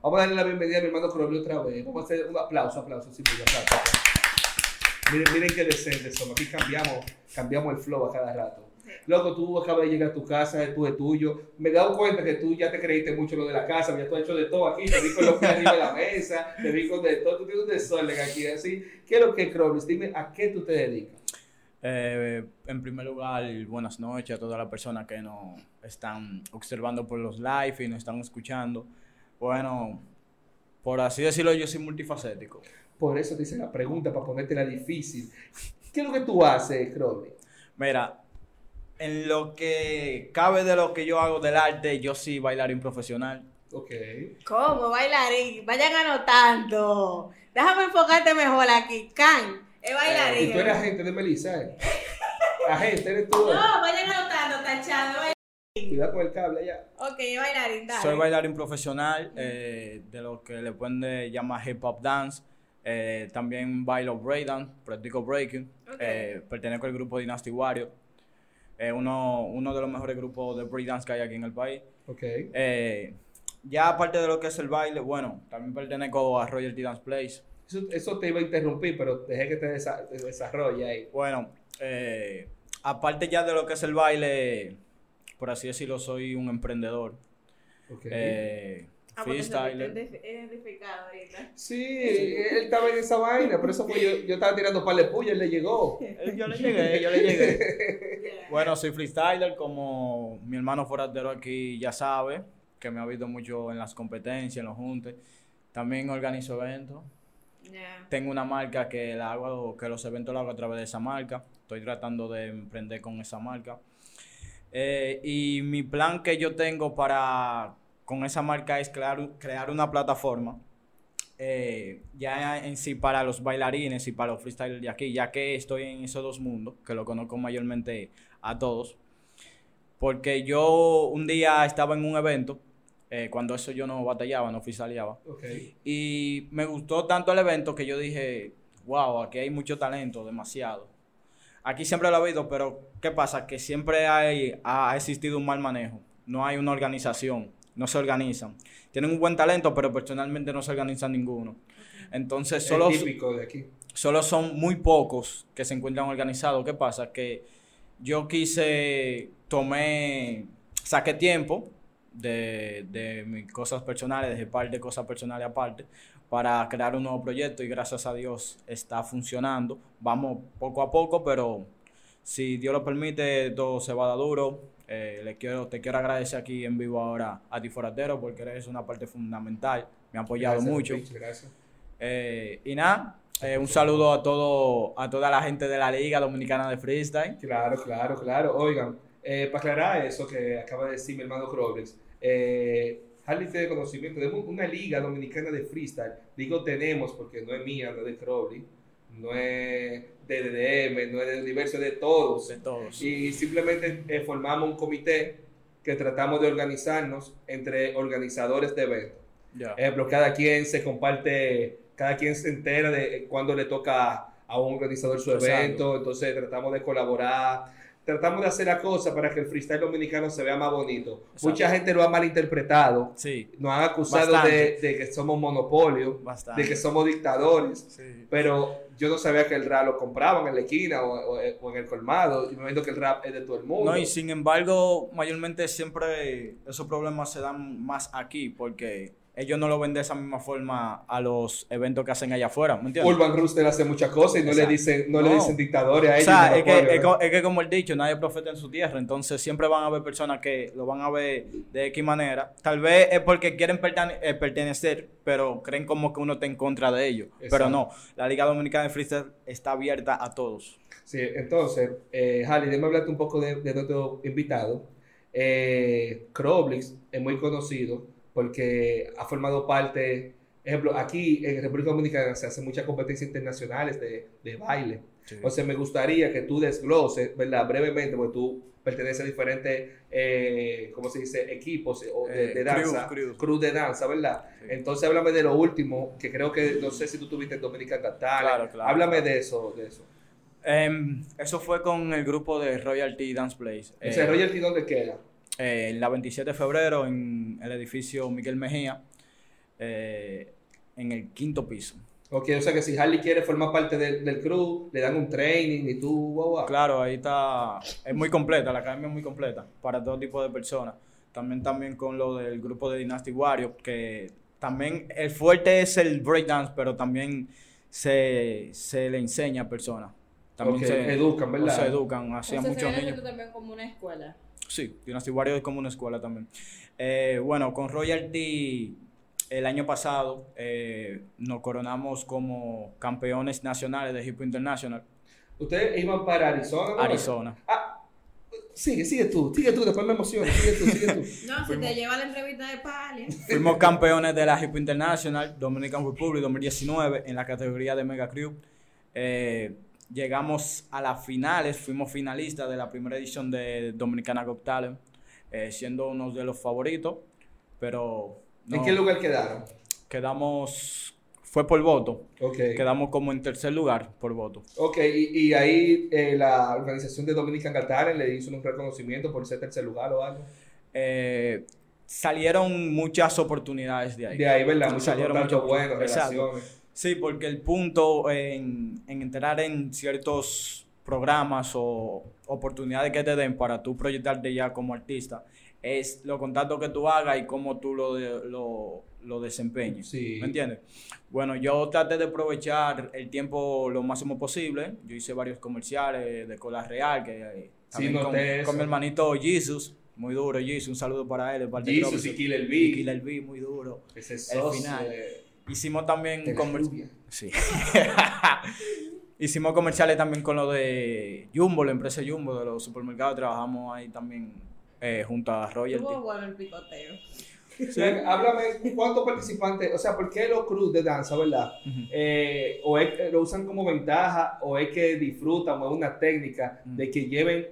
Vamos a darle la bienvenida a mi hermano Crowley otra vez. Vamos a hacer un aplauso, aplauso, sí, muy aplauso. Miren, miren qué decentes somos. Aquí cambiamos, cambiamos el flow a cada rato. Loco, tú acabas de llegar a tu casa, tú es tuyo. Me he dado cuenta que tú ya te creíste mucho lo de la casa, ya tú has hecho de todo aquí. Te vi con los pies arriba de la mesa, te vi con de todo. Tú tienes un desorden aquí, así. ¿Qué es lo que Crowley? Dime, ¿a qué tú te dedicas? Eh, en primer lugar, buenas noches a todas las personas que nos están observando por los live y nos están escuchando. Bueno, por así decirlo, yo soy multifacético. Por eso te hice la pregunta, para ponértela difícil. ¿Qué es lo que tú haces, Crowley? Mira, en lo que cabe de lo que yo hago del arte, yo sí bailarín profesional. Ok. ¿Cómo bailarín? Vayan anotando. Déjame enfocarte mejor aquí. Can, es bailarín. Y tú eres agente de Melissa, ¿eh? agente, eres tú. No, vayan anotando, tachando. Cuidado con el cable allá. Ok, bailarín, dale. Soy bailarín profesional eh, de lo que le pueden llamar hip hop dance. Eh, también bailo breakdance, practico breaking. Eh, pertenezco al grupo Dynasty Warrior. Eh, uno, uno de los mejores grupos de breakdance que hay aquí en el país. Ok. Eh, ya aparte de lo que es el baile, bueno, también pertenezco a Royalty Dance Place. Eso, eso te iba a interrumpir, pero dejé que te, desa- te desarrolle ahí. Bueno, eh, aparte ya de lo que es el baile, por así decirlo, soy un emprendedor. Ok. Eh, Ah, freestyler. ahorita. Sí, él estaba en esa vaina, por eso fue yo, yo estaba tirando par de puya, él le llegó. Eh, Yo le llegué, yo le llegué. Bueno, soy freestyler, como mi hermano forastero aquí ya sabe, que me ha visto mucho en las competencias, en los juntes. También organizo eventos. Tengo una marca que la hago, que los eventos los hago a través de esa marca. Estoy tratando de emprender con esa marca. Eh, y mi plan que yo tengo para con esa marca es crear, crear una plataforma eh, ya en sí para los bailarines y para los freestylers de aquí, ya que estoy en esos dos mundos, que lo conozco mayormente a todos. Porque yo un día estaba en un evento, eh, cuando eso yo no batallaba, no freestyleaba. Ok. Y me gustó tanto el evento que yo dije, wow, aquí hay mucho talento, demasiado. Aquí siempre lo ha habido, pero ¿qué pasa? Que siempre hay, ha existido un mal manejo. No hay una organización, no se organizan. Tienen un buen talento, pero personalmente no se organizan ninguno. Entonces, solo, de aquí. solo son muy pocos que se encuentran organizados. ¿Qué pasa? Que yo quise, tomé, saqué tiempo de, de mis cosas personales, dejé par de cosas personales aparte, para crear un nuevo proyecto y gracias a Dios está funcionando. Vamos poco a poco, pero si Dios lo permite, todo se va a dar duro. Eh, le quiero, te quiero agradecer aquí en vivo ahora a ti, Foratero, porque eres una parte fundamental. Me ha apoyado Gracias, mucho. Gracias. Eh, y nada, eh, un saludo a todo, a toda la gente de la Liga Dominicana de Freestyle. Claro, claro, claro. Oigan, eh, para aclarar eso que acaba de decir mi hermano Robles, eh, Harley tiene conocimiento de una liga dominicana de freestyle. Digo tenemos porque no es mía, no es de Crowley, no es de DDM, no es del universo de todos. De todos. Y simplemente eh, formamos un comité que tratamos de organizarnos entre organizadores de eventos. Ya. Ejemplo, cada quien se comparte, cada quien se entera de cuando le toca a un organizador su Exacto. evento, entonces tratamos de colaborar, tratamos de hacer la cosa para que el freestyle dominicano se vea más bonito. Exacto. Mucha gente lo ha malinterpretado, Sí, nos han acusado de, que somos monopolio, bastante. de que somos dictadores, Sí. pero yo no sabía que el rap lo compraban en la esquina o, o- o en el colmado, yo me imagino que el rap es de todo el mundo. No, y sin embargo, mayormente siempre esos problemas se dan más aquí porque ellos no lo ven de esa misma forma a los eventos que hacen allá afuera, ¿me entiendes? Urban Rooster hace muchas cosas y no le dicen, no, le dicen dictadores a O sea, es que, es, que como el dicho, nadie profeta en su tierra, entonces siempre van a haber personas que lo van a ver de X manera. Tal vez es porque quieren pertene- eh, pertenecer, pero creen como que uno está en contra de ellos. Exacto. Pero no, la Liga Dominicana de Freestyle está abierta a todos. Sí, entonces, eh, Harley, déjame hablarte un poco de, de nuestro invitado. Eh, es muy conocido porque ha formado parte, ejemplo, aquí en República Dominicana se hacen muchas competencias internacionales de, de baile. Entonces me gustaría que tú desgloses, ¿verdad? Brevemente, porque tú perteneces a diferentes, eh, ¿cómo se dice? Equipos eh, o de, Eh, de danza, crews de danza, ¿verdad? Sí. Entonces háblame de lo último, que creo que, no sé si tú tuviste en Dominican Got Talent. Claro, claro, Háblame claro. de eso, de eso. Em, eso fue con el grupo de Royalty Dance Place. Ese Eh, royalty, ¿dónde queda? Eh, la 27 de febrero en el edificio Miguel Mejía. eh, en el quinto piso. Ok, o sea que si Harley quiere formar parte del, del crew, le dan un training y tú, wow, wow. Claro, ahí está, es muy completa, la academia es muy completa para todo tipo de personas. También, también con lo del grupo de Dynasty Warriors, que también el fuerte es el breakdance, pero también se, se le enseña a personas. También se educan, ¿verdad? Se educan, así a Entonces, muchos viene niños. también como una escuela. Sí, Dynasty Warriors es como una escuela también. Eh, bueno, con Royalty el año pasado eh, nos coronamos como campeones nacionales de Hip International, Ustedes iban para Arizona, ¿no? Arizona. Ah, sigue, sigue tú, sigue tú, después me emociono, sigue tú, sigue tú. No, se te lleva la entrevista de Palia. Fuimos campeones de la Hip International Dominican Republic 2019 en la categoría de Mega Crew. Eh, llegamos a las finales, fuimos finalistas de la primera edición de Dominicana Got Talent, eh, siendo uno de los favoritos, pero ¿En qué lugar quedaron? quedamos, fue por voto, Ok. quedamos como en tercer lugar por voto. Ok, y, y ahí eh, la organización de Dominican Got Talent le hizo un reconocimiento por ser tercer lugar o algo. Eh, salieron muchas oportunidades de ahí. De ahí, ¿verdad? Muchos Salieron muchas- Exacto. relaciones. Sí, porque el punto en, en entrar en ciertos programas o oportunidades que te den para tú proyectarte ya como artista es los contactos que tú hagas y cómo tú lo, de- lo, lo desempeñes. Sí. ¿Me entiendes? Bueno, yo traté de aprovechar el tiempo lo máximo posible. Yo hice varios comerciales de Cola Real, que eh, Sí, también con, con mi hermanito Jesus, muy duro Jesus, un saludo para él. Jesus y Killer B. Killer B, muy duro. Ese El socio final. de- Hicimos también de la comer- rubia. Sí. Hicimos comerciales también con lo de Jumbo, la empresa Jumbo de los supermercados. Trabajamos ahí también eh, junto a Royalty. Estuvo bueno el picoteo. Ven, háblame, ¿cuántos participantes? O sea, ¿por qué los crews de danza, verdad? Ujú. Eh, o es que lo usan como ventaja, o es que disfrutan, o es una técnica Mm. de que lleven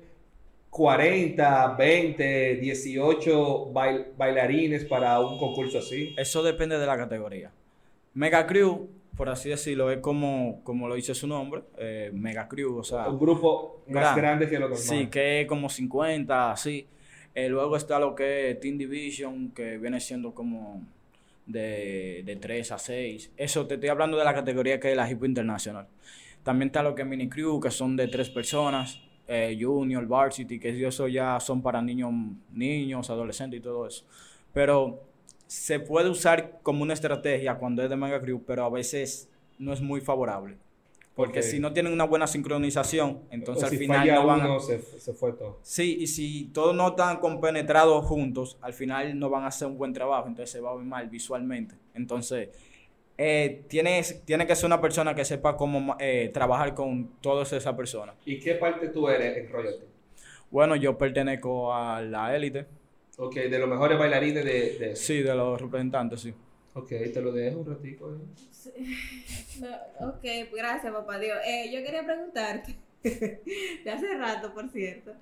40, 20, 18 bail- bailarines para un concurso así. Eso depende de la categoría. Mega Crew, por así decirlo, es como, como lo dice su nombre, eh, Mega Crew, o sea, Un grupo más Grande. grande que lo normal. sí, que es como 50, así. Eh, luego está lo que es Team Division, que viene siendo como de, de 3 a 6. Eso te estoy hablando de la categoría que es la Hip Hop International. También está lo que es Mini Crew, que son de 3 personas. eh, Junior, Varsity, que eso ya son para niños, niños, adolescentes y todo eso. Pero se puede usar como una estrategia cuando es de Mega Crew, pero a veces no es muy favorable. Porque si no tienen una buena sincronización, entonces O al si final falla no van a... se, se fue todo. Sí, y si todos no están compenetrados juntos, al final no van a hacer un buen trabajo, entonces se va a ver mal visualmente. Entonces, eh, tienes, tiene que ser una persona que sepa cómo eh, trabajar con todas esas personas. ¿Y qué parte tú eres en Royalty? Bueno, yo pertenezco a la élite, Ok, de los mejores bailarines de, de sí, de los representantes, sí. Ok, te lo dejo un ratico. eh. No, ok, gracias, papá Dios. Eh, yo quería preguntarte, de hace rato, por cierto,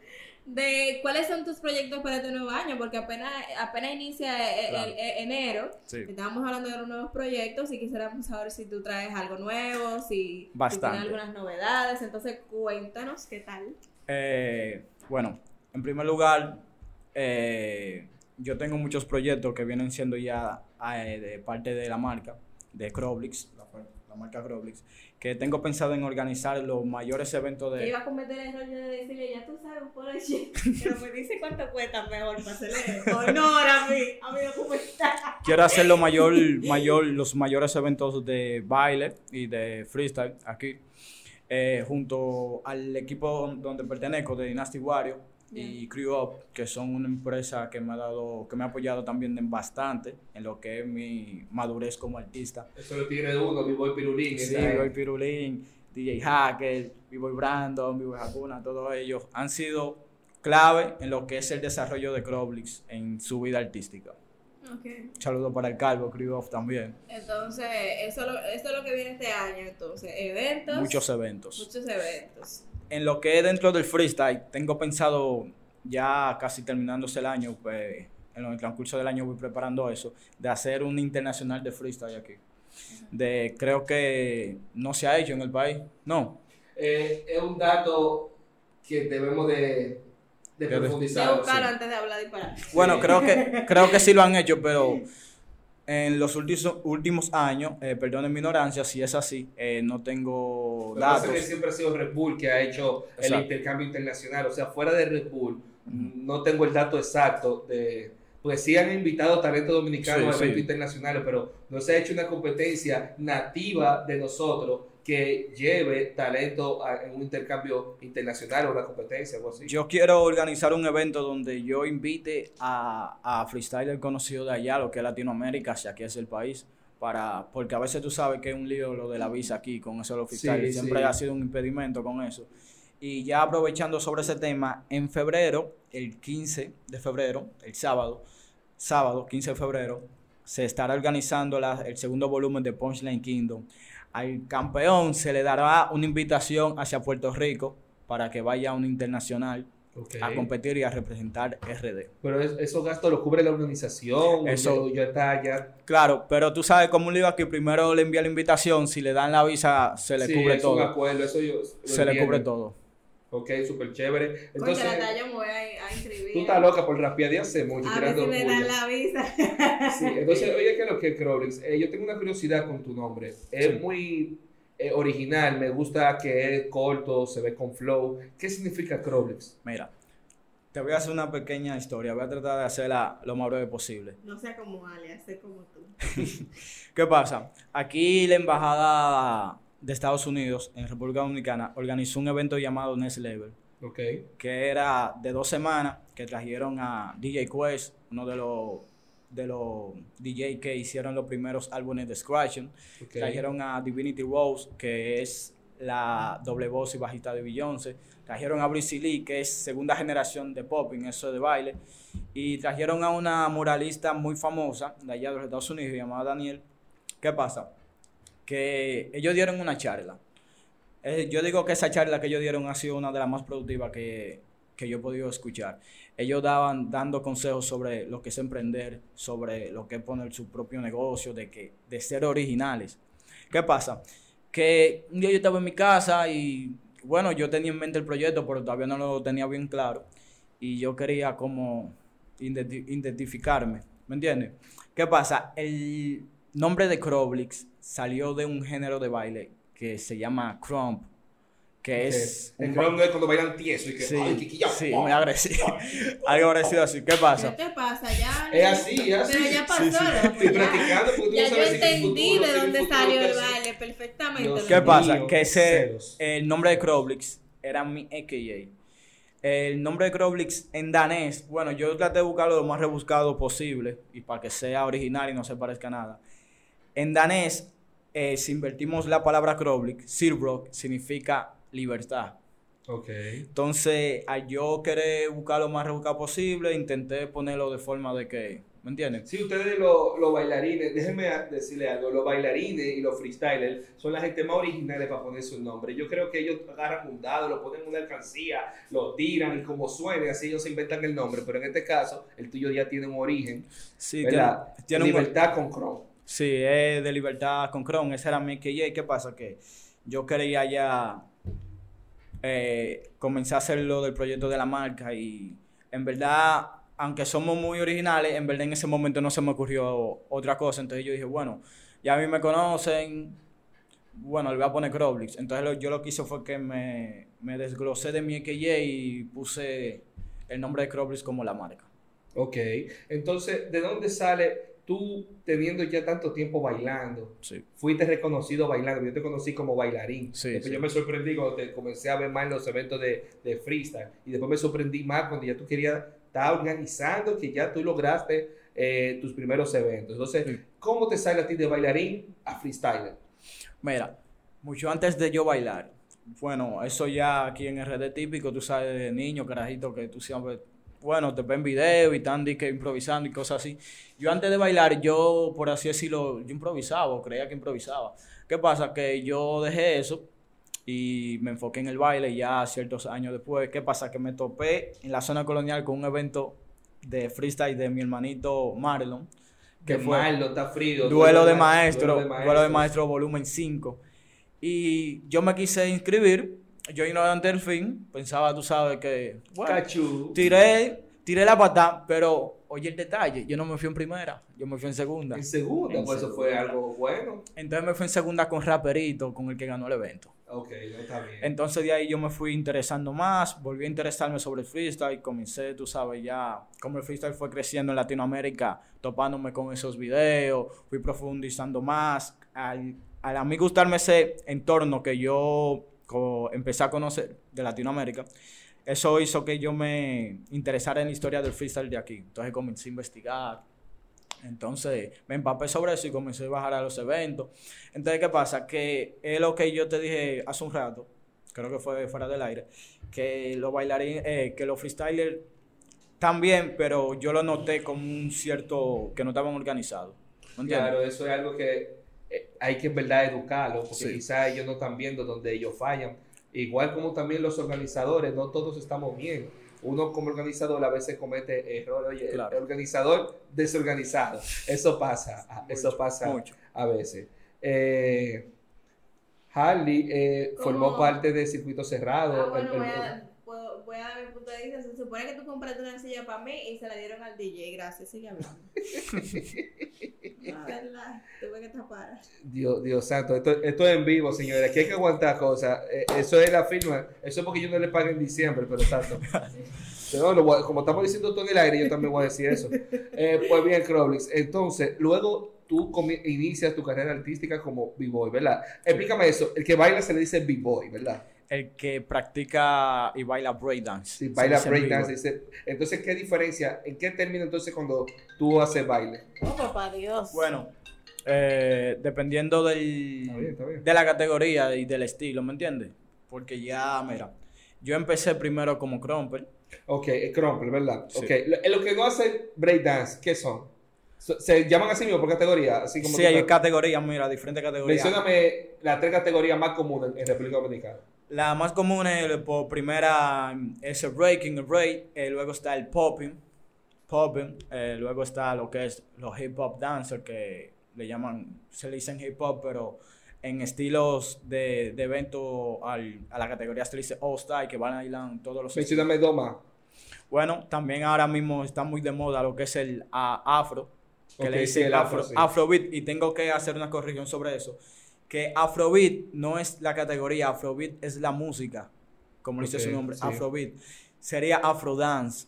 de cuáles son tus proyectos para este nuevo año, porque apenas, apenas inicia el, Claro. el- el enero, Sí. estábamos hablando de los nuevos proyectos y quisiéramos saber si tú traes algo nuevo, si, si tienes algunas novedades, entonces cuéntanos qué tal. Eh, bueno, en primer lugar, eh, yo tengo muchos proyectos que vienen siendo ya eh, de parte de la marca, de Croblix, la, la marca Croblix, que tengo pensado en organizar los mayores eventos de... iba a cometer el error de decirle, ya tú sabes, polo shit, pero me dice cuánto cuesta mejor para hacerle honor a mí, a mi documental. Quiero hacer lo mayor, mayor, los mayores eventos de baile y de freestyle aquí, eh, junto al equipo donde pertenezco, de Dynasty Y Crew Up, que son una empresa que me ha dado, que me ha apoyado también en bastante en lo que es mi madurez como artista. Eso lo tiene uno, B-Boy Pirulín. Sí. B-Boy Pirulín, DJ Hacker, B-Boy Brandon, B-Boy Hakuna, todos ellos han sido clave en lo que es el desarrollo de Croblix en su vida artística. Ok. Un saludo para el Calvo, Crew Up también. Entonces, eso, lo- eso es lo que viene este año, entonces, eventos. Muchos eventos. Muchos eventos. En lo que es dentro del freestyle, tengo pensado, ya casi terminándose el año, pues en el transcurso del año voy preparando eso, de hacer un internacional de freestyle aquí. De, creo que no se ha hecho en el país. No. Eh, es un dato que debemos de, de profundizar. buscar sí. antes de hablar disparar. Bueno, creo que, creo que sí lo han hecho, pero en los últimos, últimos años, eh, perdonen mi ignorancia, si es así, eh, no tengo es datos. que siempre ha sido Red Bull que ha hecho el intercambio internacional. O sea, fuera de Red Bull, no tengo el dato exacto de. Pues sí han invitado talento dominicano Sí, a sí. eventos internacionales, pero no se ha hecho una competencia nativa de nosotros que lleve talento a- en un intercambio internacional o una competencia, algo así. Yo quiero organizar un evento donde yo invite a, a freestyler conocido de allá, lo que es Latinoamérica, si aquí es el país, para porque a veces tú sabes que es un lío lo de la visa aquí con eso de los freestylers, Sí, siempre sí. ha sido un impedimento con eso. Y ya aprovechando sobre ese tema, en febrero, el 15 de febrero, el sábado, sábado 15 de febrero, se estará organizando la- el segundo volumen de Punchline Kingdom. Al campeón se le dará una invitación hacia Puerto Rico para que vaya a un internacional a competir y a representar RD. Pero es- esos gastos los cubre la organización, Eso- ya, está, ya. Claro, pero tú sabes cómo un lío aquí, primero le envía la invitación, si le dan la visa se le Sí, cubre es un todo. acuerdo, eso yo. Se le cubre todo. Ok, súper chévere. Concha, Entonces, la talla me voy a, inscribir. Tú estás loca por rapear de hace mucho. A ver tirando si me dan la visa. Sí, entonces, oye, que lo que Crowlix, eh, yo tengo una curiosidad con tu nombre. Es Sí. muy eh, original, me gusta que es corto, se ve con flow. ¿Qué significa Crowlix? Mira, te voy a hacer una pequeña historia, voy a tratar de hacerla lo más breve posible. No sea como alias, sé como tú. ¿Qué pasa? Aquí la embajada de Estados Unidos en República Dominicana organizó un evento llamado Next Level, Ok, que era de dos semanas, que trajeron a DJ Quest, uno de los de los DJ que hicieron los primeros álbumes de Scratching. ok. Trajeron a Divinity Rose, que es la doble voz y bajista de Beyoncé. Trajeron a Breezy Lee, que es segunda generación de pop en eso de baile. Y trajeron a una muralista muy famosa de allá de los Estados Unidos llamada Daniel. ¿Qué pasa? Que ellos dieron una charla. Eh, yo digo que esa charla que ellos dieron ha sido una de las más productivas que, que yo he podido escuchar. Ellos daban dando consejos sobre lo que es emprender, sobre lo que es poner su propio negocio, de que de ser originales. ¿Qué pasa? Que un día yo estaba en mi casa y bueno, yo tenía en mente el proyecto, pero todavía no lo tenía bien claro y yo quería como identi- identificarme, ¿me entiendes? ¿Qué pasa? El nombre de Croblix salió de un género de baile que se llama crump, que es El un crowd es cuando bailan tieso y que. Sí, ay, sí, muy agresivo. Algo parecido así. ¿Qué ¿Qué pasa? te pasa? Ya. Es así, es así. Pero ya pasó, Sí, sí. loco, Estoy ya. practicando porque tú Ya no yo si entendí futuro, de dónde futuro salió el baile perfectamente. Dios ¿Qué mío, pasa? Que ese, el nombre de Croblix era mi AKA. El nombre de Croblix en danés, bueno, yo traté de buscarlo lo más rebuscado posible y para que sea original y no se parezca a nada. En danés, eh, si invertimos la palabra Croblix, Sirbrock significa libertad. Ok. Entonces, al yo querer buscar lo más rebuscado posible, intenté ponerlo de forma de que, ¿me entiendes? Sí, ustedes los los bailarines, déjenme decirle algo, los bailarines y los freestylers son la gente más originales para poner su nombre. Yo creo que ellos agarran un dado, lo ponen en una alcancía, lo tiran y como suene, así ellos se inventan el nombre. Pero en este caso, el tuyo ya tiene un origen, Sí, ¿verdad? tiene- tiene un- Libertad con Chrome. Sí, es de libertad con Chrome, ese era mi KJ. ¿Qué pasa? Que yo quería ya eh, comenzar a hacer lo del proyecto de la marca y en verdad, aunque somos muy originales, en verdad en ese momento no se me ocurrió otra cosa. Entonces yo dije, bueno, ya a mí me conocen, bueno, le voy a poner Croblix. Entonces yo lo que hice fue que me, me desglosé de mi KJ y puse el nombre de Croblix como la marca. Ok. Entonces, ¿de dónde sale tú teniendo ya tanto tiempo bailando? Sí. Fuiste reconocido bailando, yo te conocí como bailarín. Sí, después sí. yo me sorprendí cuando te comencé a ver más en los eventos de, de freestyle. Y después me sorprendí más cuando ya tú querías estar organizando, que ya tú lograste eh, tus primeros eventos. Entonces. ¿cómo te sale a ti de bailarín a freestyler? Mira, mucho antes de yo bailar, bueno, eso ya aquí en RD típico, tú sabes, de niño, carajito, que tú siempre, bueno, te ven videos y están que improvisando y cosas así. Yo antes de bailar, yo, por así decirlo, yo improvisaba, creía que improvisaba. ¿Qué pasa? Que yo dejé eso y me enfoqué en el baile ya ciertos años después. ¿Qué pasa? Que me topé en la zona colonial con un evento de freestyle de mi hermanito Marlon. Que fue malo, está frío. Duelo de ma- maestro, duelo duelo de maestro volumen 5. Y yo me quise inscribir, yo ignorante del fin, pensaba, tú sabes que, bueno, tiré, tiré la pata, pero oye el detalle, yo no me fui en primera, yo me fui en segunda. En segunda, En pues eso fue algo bueno. Entonces me fui en segunda con Raperito, con el que ganó el evento. Ok, está bien. Entonces de ahí yo me fui interesando más, volví a interesarme sobre el freestyle, comencé, tú sabes, ya como el freestyle fue creciendo en Latinoamérica, topándome con esos videos, fui profundizando más, al, al a mí gustarme ese entorno que yo co- empecé a conocer de Latinoamérica, eso hizo que yo me interesara en la historia del freestyle de aquí. Entonces comencé a investigar, entonces me empapé sobre eso y comencé a bajar a los eventos. Entonces, ¿qué pasa? Que es lo que yo te dije hace un rato, creo que fue fuera del aire, que los bailarines, eh, que los freestylers también, pero yo lo noté como un cierto, que no estaban organizados. ¿Me entiendes? Claro, eso es algo que hay que en verdad educarlo, porque Sí. quizás ellos no están viendo donde ellos fallan. Igual como también los organizadores, no todos estamos bien. Uno como organizador a veces comete errores. Oye, el- Claro. el organizador desorganizado. Eso pasa, eso Mucho, pasa mucho. a veces. Eh, Harley eh, formó parte de Circuito Cerrado. Ah, bueno, el- el- voy a, puedo- voy a dar mi punto de vista. Se supone que tú compraste una silla para mí y se la dieron al DJ. Gracias, sigue hablando. tuve que tapar. Dios, Dios santo, esto, esto es en vivo, señores. Aquí hay que aguantar cosas. Eh, eso es la firma. Eso es porque yo no le pagué en diciembre, pero tanto. No, lo voy a- como estamos diciendo todo en el aire, yo también voy a decir eso. Eh, pues bien, Croblix. Entonces, luego tú inicias tu carrera artística como B-Boy, ¿verdad? Explícame eso. El que baila se le dice B-Boy, ¿verdad? El que practica y baila breakdance. Se baila breakdance. Entonces, ¿qué diferencia? ¿En qué término entonces cuando tú haces baile? Oh, papá Dios. Bueno, eh, dependiendo del, Está bien, está bien. de la categoría y del estilo, ¿me entiendes? Porque ya, mira, yo empecé primero como crumper. Ok, el crumple, ¿verdad? Sí. Ok, lo, en lo que no hacen breakdance, ¿qué son? So- ¿Se llaman así mismo por categoría? Así como Sí, hay categorías, mira, diferentes categorías. Mencióname las tres categorías más comunes en República Dominicana. La más común es, por primera es el breaking, el break, eh, luego está el popping, popping, eh, luego está lo que es los hip hop dancers que le llaman, se le dicen hip hop, pero en estilos de, de evento al- a la categoría se le dice all style, que bailan todos los estilos. Mencióname dos más. Bueno, también ahora mismo está muy de moda lo que es el afro, que le sí, dicen el afro, afro, sí. afrobeat, y tengo que hacer una corrección sobre eso, que afrobeat no es la categoría, afrobeat es la música, como dice su nombre, sí. afrobeat. Sería afrodance,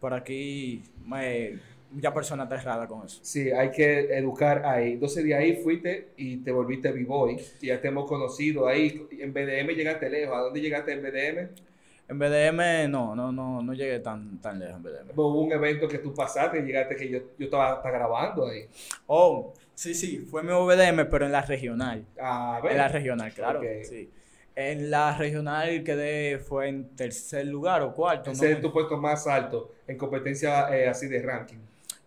por aquí me, mucha persona está errada con eso. Sí, hay que educar ahí. Entonces de ahí fuiste y te volviste B-Boy. Ya te hemos conocido ahí. En BDM llegaste lejos. ¿A dónde llegaste en BDM? En BDM no, no, no, no llegué tan, tan lejos en BDM. Hubo un evento que tú pasaste y llegaste que yo, yo estaba, estaba grabando ahí. Oh, sí, sí, fue mi BDM, pero en la regional. A ver. En la regional, claro. Sí. En la regional quedé, fue en tercer lugar o cuarto. Ese no, es tu puesto más alto en competencia eh, así de ranking.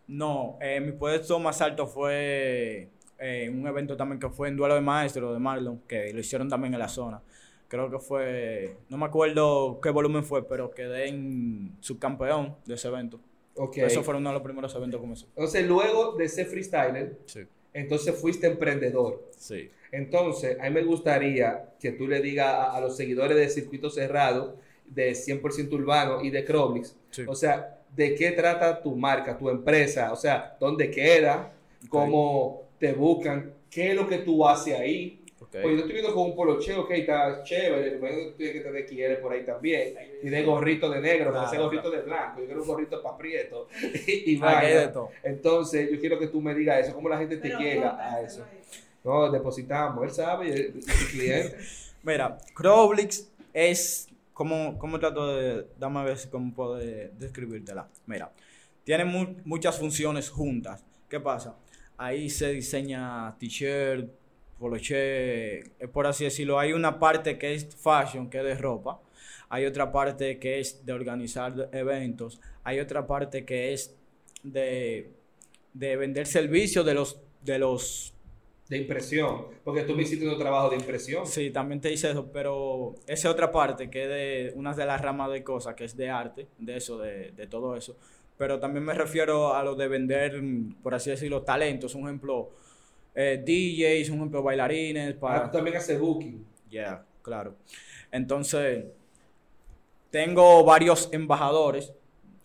no eh, mi puesto más alto fue eh, un evento también que fue en Duelo de Maestros de Marlon, que lo hicieron también en la zona. Creo que fue, no me acuerdo qué volumen fue, pero quedé en subcampeón de ese evento. Ok. Eso fue uno de los primeros eventos que comencé. Entonces luego de ser freestyler, Sí, entonces fuiste emprendedor. sí. Entonces, a mí me gustaría que tú le digas a, a los seguidores de Circuito Cerrado, de 100% Urbano y de Croblix, Sí. o sea, ¿de qué trata tu marca, tu empresa? O sea, ¿dónde queda? ¿Cómo te buscan? ¿Qué es lo que tú haces ahí? Pues yo estoy viendo con un poloche, ok, está chévere, imagino que tú tienes que tener XL por ahí también, y de gorrito de negro, Claro, ese gorrito de blanco, yo quiero un gorrito para prieto, y, y de todo. Entonces, yo quiero que tú me digas eso, cómo la gente te Pero llega a eso. No, depositamos, él sabe, y el, y el cliente. Mira, Croblix es, ¿cómo, cómo trato de, dame a ver si cómo puedo de- describírtela? Mira, tiene mu- muchas funciones juntas. ¿Qué pasa? Ahí se diseña t-shirt, eh, por así decirlo. Hay una parte que es fashion, que es de ropa. Hay otra parte que es de organizar eventos. Hay otra parte que es de, de vender servicios de los, de los De impresión, porque tú me hiciste un trabajo de impresión. Sí, también te hice eso, pero esa otra parte que es de una de las ramas de cosas, que es de arte, de eso, de, de todo eso. Pero también me refiero a lo de vender, por así decirlo, talentos. Un ejemplo, eh, DJs, un ejemplo, bailarines, Ah, para... tú también haces booking. Ya, claro. Entonces, tengo varios embajadores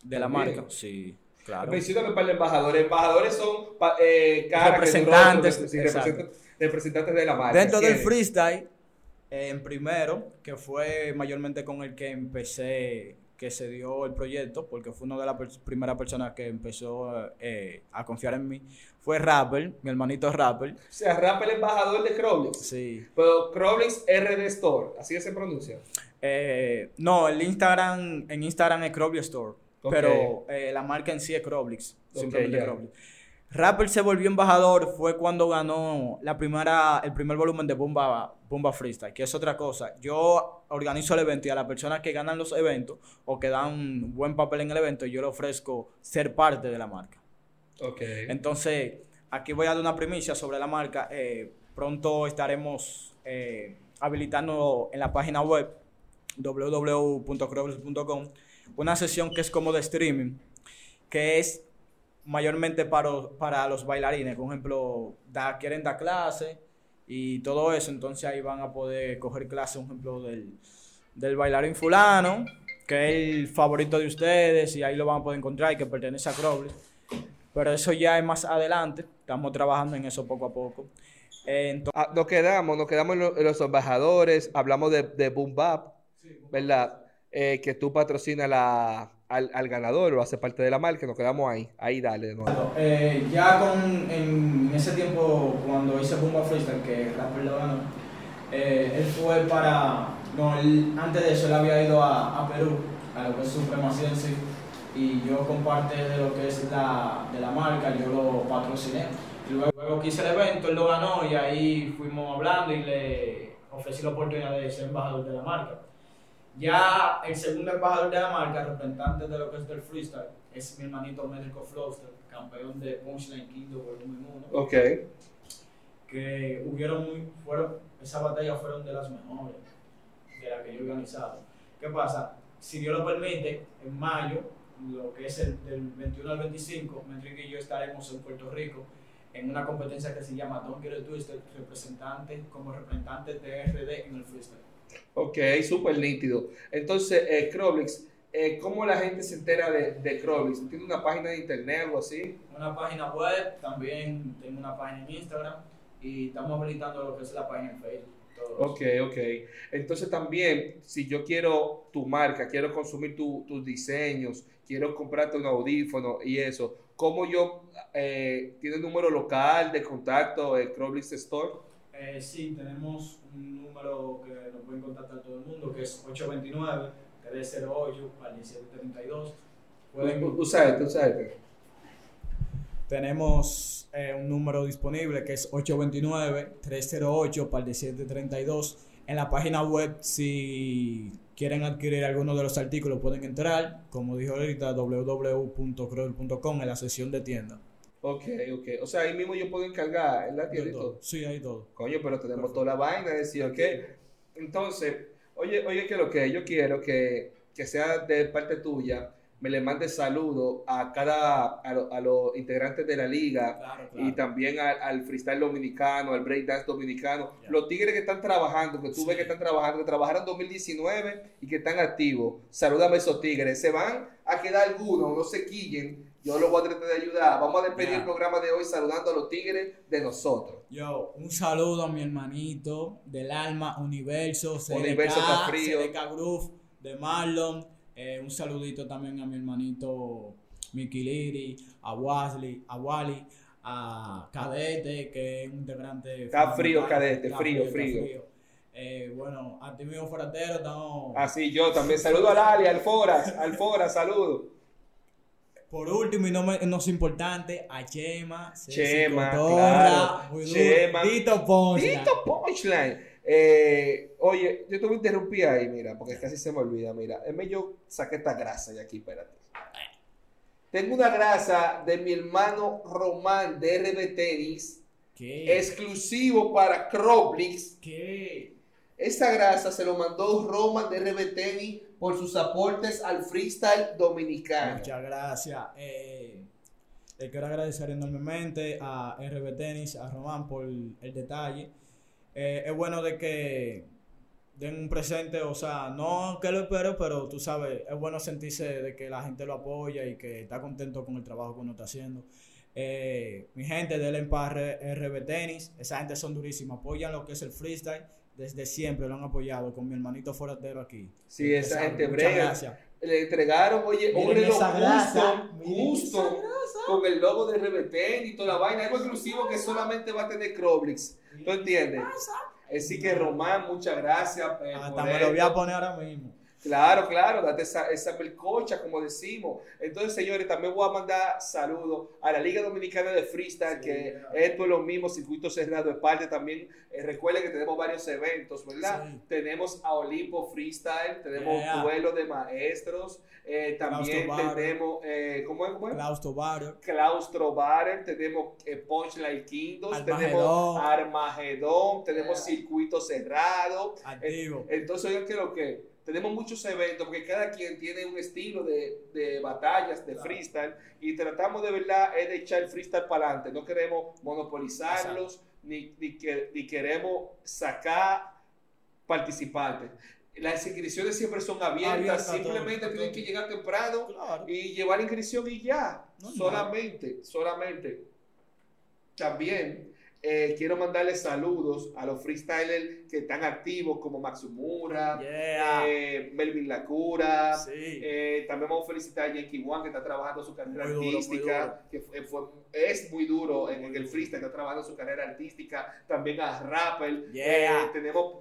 de la También. marca. Sí, claro. Mencióname para los embajadores. Embajadores son eh, caras Representantes, que- representantes de la marca. Dentro del freestyle, eh, en primero, que fue mayormente con el que empecé, que se dio el proyecto, porque fue una de las primeras personas que empezó eh, a confiar en mí, fue Rapper, mi hermanito Rapper. O sea, Rap el embajador de Crowlix. Sí. Pero Crowlix RD Store, así se pronuncia. Eh, no, el Instagram, en Instagram es Crowlix Store, pero eh, la marca en sí es Crowlix, Ok, simplemente. Crowlix. Rapper se volvió embajador fue cuando ganó la primera, el primer volumen de Bomba, Bomba Freestyle, que es otra cosa. Yo organizo el evento y a las personas que ganan los eventos o que dan buen papel en el evento, yo le ofrezco ser parte de la marca. Ok. Entonces, aquí voy a dar una primicia sobre la marca. Eh, pronto estaremos eh, habilitando en la página web www.crowlix.com una sesión que es como de streaming, que es mayormente para, para los bailarines. Por ejemplo, da, quieren dar clase y todo eso, entonces ahí van a poder coger clase, un ejemplo, del, del bailarín fulano, que es el favorito de ustedes, y ahí lo van a poder encontrar y que pertenece a Crowlix. Pero eso ya es más adelante. Estamos trabajando en eso poco a poco. Entonces, Ah, nos quedamos, nos quedamos en los embajadores, hablamos de, de Boom Bap, ¿verdad? Eh, que tú patrocinas la, al, al ganador o hace parte de la marca, nos quedamos ahí, ahí dale de nuevo. eh, ya en ese tiempo, cuando hice Bumba Freestyle, que Rapper lo ganó, eh, él fue para. No, él- antes de eso, él había ido a, a Perú, a lo que es Supremacía en y yo, con parte de lo que es la, de la marca, yo lo patrociné. Y luego, luego que hice el evento, él lo ganó, y ahí fuimos hablando y le ofrecí la oportunidad de ser embajador de la marca. Ya el segundo embajador de la marca, representante de lo que es del freestyle, es mi hermanito Médico Flowster, campeón de Punchline Kingdom Volumen 1, Ok, que hubieron muy, fueron, esas batallas fueron de las mejores de las que yo he organizado. ¿Qué pasa? Si Dios lo permite, en mayo, lo que es el del 21 al 25, Enrique y yo estaremos en Puerto Rico en una competencia que se llama Don't Get It Twisted, representante, como representante de RD en el freestyle. Ok, súper nítido. Entonces, eh, Crowlix, eh, ¿cómo la gente se entera de, de Crowlix? ¿Tiene una página de internet o así? una página web, también tengo una página en Instagram y estamos habilitando lo que es la página en Facebook. Ok, ok. Entonces también, si yo quiero tu marca, quiero consumir tu- tus diseños, quiero comprarte un audífono y eso, ¿cómo yo, eh, tiene un número local de contacto, el Crowlix Store? Eh, sí, tenemos un número que nos pueden contactar todo el mundo, que es 829-308-1732. Pueden, Usa este, usa este. tenemos eh, un número disponible que es 829-308-1732. En la página web, si quieren adquirir alguno de los artículos, pueden entrar, como dijo ahorita, www.crowell.com en la sección de tienda. Ok, ok. O sea, ahí mismo yo puedo encargar en la tienda y todo. Sí, hay todo. Coño, pero tenemos toda la vaina, decir, ok. Entonces, oye, oye, que lo que yo quiero que, que sea de parte tuya, me le mande saludo a cada, a, lo- a los integrantes de la liga Claro, y también al, al freestyle dominicano, al breakdance dominicano, los tigres que están trabajando, que tú Sí. ves que están trabajando, que trabajaron en 2019 y que están activos, salúdame a esos tigres, se van a quedar algunos, no se quillen, yo los voy a tratar de ayudar, vamos a despedir el programa de hoy saludando a los tigres de nosotros. Yo, un saludo a mi hermanito del alma, Universo, CDK, Universo está frío. CDK Groove, de Marlon. Eh, un saludito también a mi hermanito Mickey Liri, a Wesley, a Wally, a Cadete, que es un integrante. Está frío. Cadete, Está frío, está frío. Eh, bueno, a ti mismo Foratero, estamos. Así yo también saludo al Ali, al Foras, al Foras, saludo. Por último y no menos importante, a Chema, Chema, Cotorra, claro. Chema. Tito Ponce. Tito Punchline. Eh, oye, yo te voy a interrumpir ahí, mira, porque casi se me olvida. Mira, es yo saqué esta grasa de aquí, espérate. Tengo una grasa de mi hermano Román de RB Tenis, ¿Qué? exclusivo para Croblix. ¿Qué? Esa grasa se lo mandó Roman de RB Tenis por sus aportes al freestyle dominicano. Muchas gracias. Eh, le quiero agradecer enormemente a RB Tenis, a Román por el detalle. Eh, es bueno de que den un presente, o sea, no que lo espero, pero tú sabes, es bueno sentirse de que la gente lo apoya y que está contento con el trabajo que uno está haciendo. Eh, mi gente del Empire RB Tennis, esa gente son durísimos, apoyan lo que es el freestyle, desde siempre lo han apoyado con mi hermanito forastero aquí. Sí, esa Ustedes gente brega. Le entregaron, oye, un reloj esa esa grasa. con el logo de RBT y toda la vaina, algo exclusivo que solamente va a tener Croblix. ¿Tú entiendes? Así que Román, muchas gracias. eh, Hasta me lo voy a poner ahora mismo. Claro, claro, date esa, esa melcocha, como decimos. Entonces, señores, también voy a mandar saludos a la Liga Dominicana de Freestyle, Sí, que ya. esto es lo mismo, circuito cerrado es parte también. Eh, recuerden que tenemos varios eventos, ¿verdad? Sí. Tenemos a Olimpo Freestyle, tenemos Yeah. duelo de maestros, eh, también Claustro tenemos, eh, ¿cómo es? ¿Cómo es? Claustro Barrio. Claustro tenemos eh, Punchline Kingdoms, Armagedón. tenemos Armagedón, tenemos Yeah. circuito cerrado. Activo. Entonces, oigan que lo que tenemos muchos eventos porque cada quien tiene un estilo de, de batallas, de Claro. freestyle y tratamos de verdad es de echar el freestyle para adelante. No queremos monopolizarlos ni, ni, que- ni queremos sacar participantes. Las inscripciones siempre son abiertas, simplemente tienen que llegar temprano Claro. y llevar la inscripción y ya. Solamente, solamente. También eh, quiero mandarle saludos a los freestylers que están activos como Maxumura, Yeah. eh, Melvin Lacura. sí. eh, también vamos a felicitar a Yankee One que está trabajando su carrera Muy duro, muy artística, que fue, fue- es muy duro en, el freestyle, está trabajando su carrera artística. También a Rapper. Yeah. Tenemos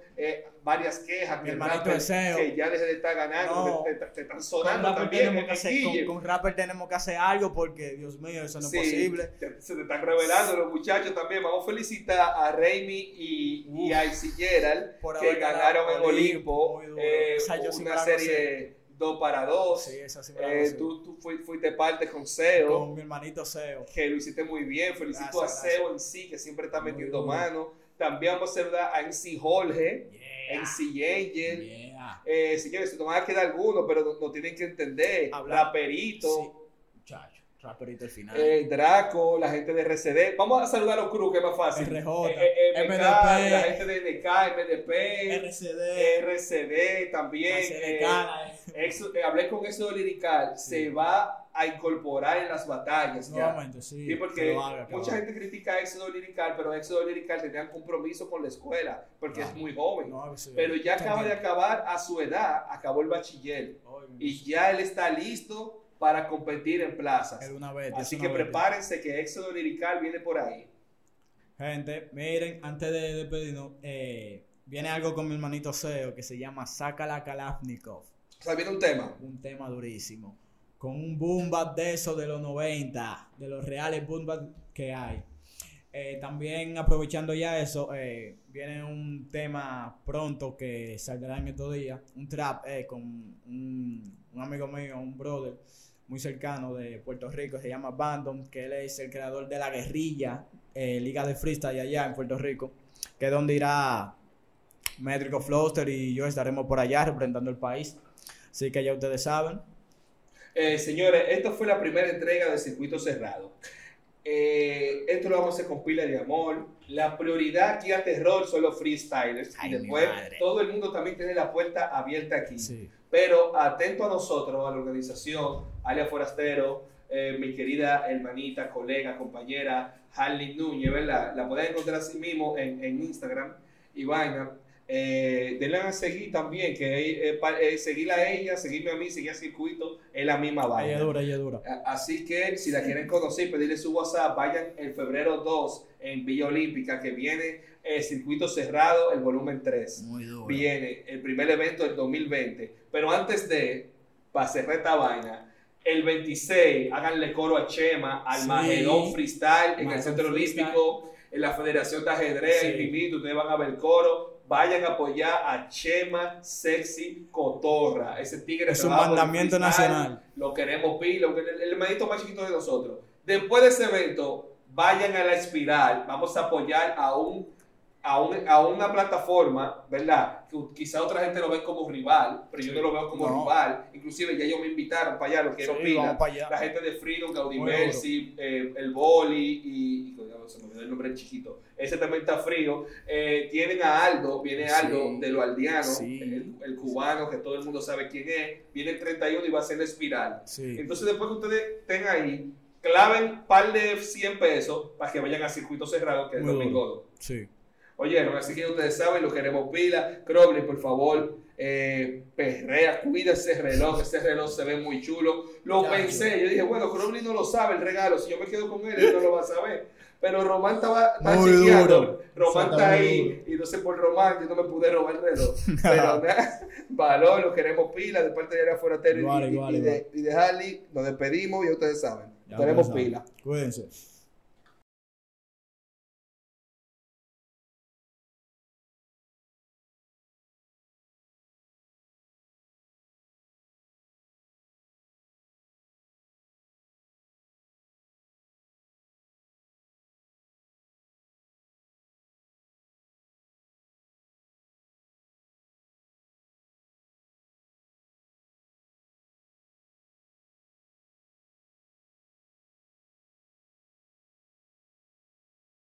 varias quejas Mi que, rapper, Deseo. que ya deje de estar ganando, No. que te, te están Con sonando rapper, también hacer, Quille. con, con rapper tenemos que hacer algo porque, Dios mío, eso no Sí, es posible. te- se te están revelando los muchachos también. Vamos a felicitar a Raimi y, y a Icy Gerald Por que ganaron en Olimpo eh, una serie 2 para 2. Sí, esa sí me Eh, tú tú fui- fuiste parte con SEO, Con mi hermanito Seo. que lo hiciste muy bien. Felicito Gracias, a SEO en sí, que siempre está Muy metiendo mano. También vamos a saludar a MC Jorge, Yeah. MC Angel. Yeah. Eh, señores, se nos van a quedar algunos, pero no, no tienen que entender. Hablar- Raperito. Sí, muchacho, rapperito al final. Eh, Draco, la gente de RCD. Vamos a saludar a los crew, que es más fácil. RJ, Eh, eh, MK, MDP. la gente de NK, MDP, RCD. RCD también. eh, Selecana, eh. Exo- eh, hablé con eso de Lirical. Sí. Se va a incorporar en las batallas ya. Nuevamente, sí. Sí, que porque haga, mucha gente critica a Éxodo Lirical, pero Éxodo Lirical tenía compromiso con la escuela, porque es muy joven. No, sí. pero ya acaba de acabar a su edad, acabó el bachiller. Y ya él está listo para competir en plazas. es una bestia, Así que bestia. prepárense que Éxodo Lirical viene por ahí. Gente, miren, antes de despedirnos, eh, viene algo con mi hermanito Seo que se llama Saca la Kalashnikov. O viene un tema. Un tema durísimo. Con un boom bap de esos de los 90, de los reales boom bap que hay. Eh, también aprovechando ya eso, eh, viene un tema pronto que saldrá en estos días. Un trap eh, con un, un amigo mío, un brother muy cercano de Puerto Rico, se llama Bandon, que él es el creador de la guerrilla, eh, Liga de Freestyle allá en Puerto Rico, que es donde irá Métrico Floster y yo estaremos por allá representando el país. Así que ya ustedes saben. Eh, señores, esto fue la primera entrega del circuito cerrado. Eh, esto lo vamos a hacer con pila de amor. La prioridad aquí a terror son los freestylers. Ay, y después todo el mundo también tiene la puerta abierta aquí. Sí. Pero atento a nosotros, a la organización, Alia Forastero, eh, mi querida hermanita, colega, compañera, Harley Núñez, ¿verdad? La pueden encontrar así mismo en, en Instagram y vaina. Eh, denle a seguir también, que eh, pa- eh, seguirla a ella, seguirme a mí, seguir a Circuito, es la misma Ella vaina. es dura, ella es dura. Así que si la quieren conocer, pedirle su WhatsApp, vayan el febrero 2 en Villa Olímpica, que viene el circuito cerrado, el volumen 3 Muy dura. viene el primer evento del 2020. Pero antes de, para cerrar esta vaina, el 26, háganle coro a Chema, al Sí. Magedón Freestyle en el Centro Freestyle. Olímpico, en la Federación de Ajedrez, Sí. el Pimito, ustedes van a ver el coro. Vayan a apoyar a Chema Sexy Cotorra, ese tigre Es un mandamiento nacional. Lo queremos pila, el, el hermanito más chiquito de nosotros. Después de ese evento, vayan a la espiral. Vamos a apoyar a un a, un- a una plataforma, ¿verdad? Que quizá otra gente lo ve como rival, pero yo no lo veo como No. rival. Inclusive ya ellos me invitaron para allá, lo quiero Sí, allá. La gente de Freedom, Mercy, eh, el Boli y, y se me olvidó el nombre chiquito. Ese también está frío. Eh, tienen a Aldo, viene Aldo Sí. de lo aldeano, Sí. el, el cubano que todo el mundo sabe quién es. Viene el 31 y va a ser la espiral. Entonces, después que ustedes estén ahí, claven un par de 100 pesos para que vayan a circuito cerrado, que es el Muy domingo. duro. Sí. Oyeron, así que ustedes saben, lo queremos pila. Crowley, por favor, eh, perrea, cuida ese reloj, ese reloj se ve muy chulo. Lo Ya, pensé, yo dije, bueno, Crowley no lo sabe el regalo, si yo me quedo con él, él no lo va a saber. Pero Román estaba, chequeando, duro. Román está ahí, y no sé por Román, yo no me pude robar el reloj. Pero nada, valor, lo queremos pila, de parte de Ariel Foratero y- Igual, y, igual, y de, y de Harley, nos despedimos y ustedes saben, Ya tenemos pila. Cuídense.